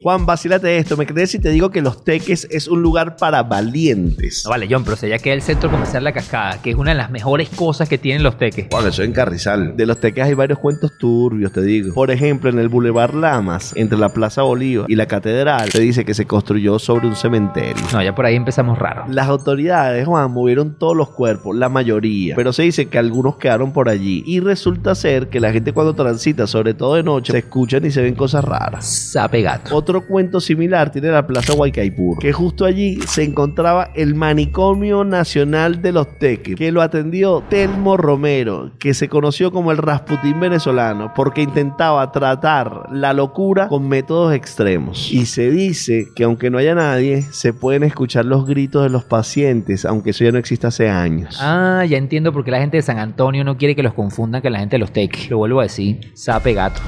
Juan, vacílate esto. ¿Me crees si te digo que Los Teques es un lugar para valientes? No, vale, John, pero se ya que el centro comercial La Cascada, que es una de las mejores cosas que tienen los teques. Juan, eso en Carrizal. De Los Teques hay varios cuentos turbios, te digo. Por ejemplo, en el Boulevard Lamas, entre la Plaza Bolívar y la Catedral, se dice que se construyó sobre un cementerio. No, ya por ahí empezamos raro. Las autoridades, Juan, movieron todos los cuerpos, la mayoría. Pero se dice que algunos quedaron por allí. Y resulta ser que la gente cuando transita, sobre todo de noche, se escuchan y se ven cosas raras. Sape gato. Otro cuento similar tiene la Plaza Huaycaipuro, que justo allí se encontraba el Manicomio Nacional de los Teques, que lo atendió Telmo Romero, que se conoció como el Rasputín venezolano, porque intentaba tratar la locura con métodos extremos. Y se dice que aunque no haya nadie, se pueden escuchar los gritos de los pacientes, aunque eso ya no existe hace años. Ah, ya entiendo por qué la gente de San Antonio no quiere que los confundan con la gente de los teques. Lo vuelvo a decir, sape gato.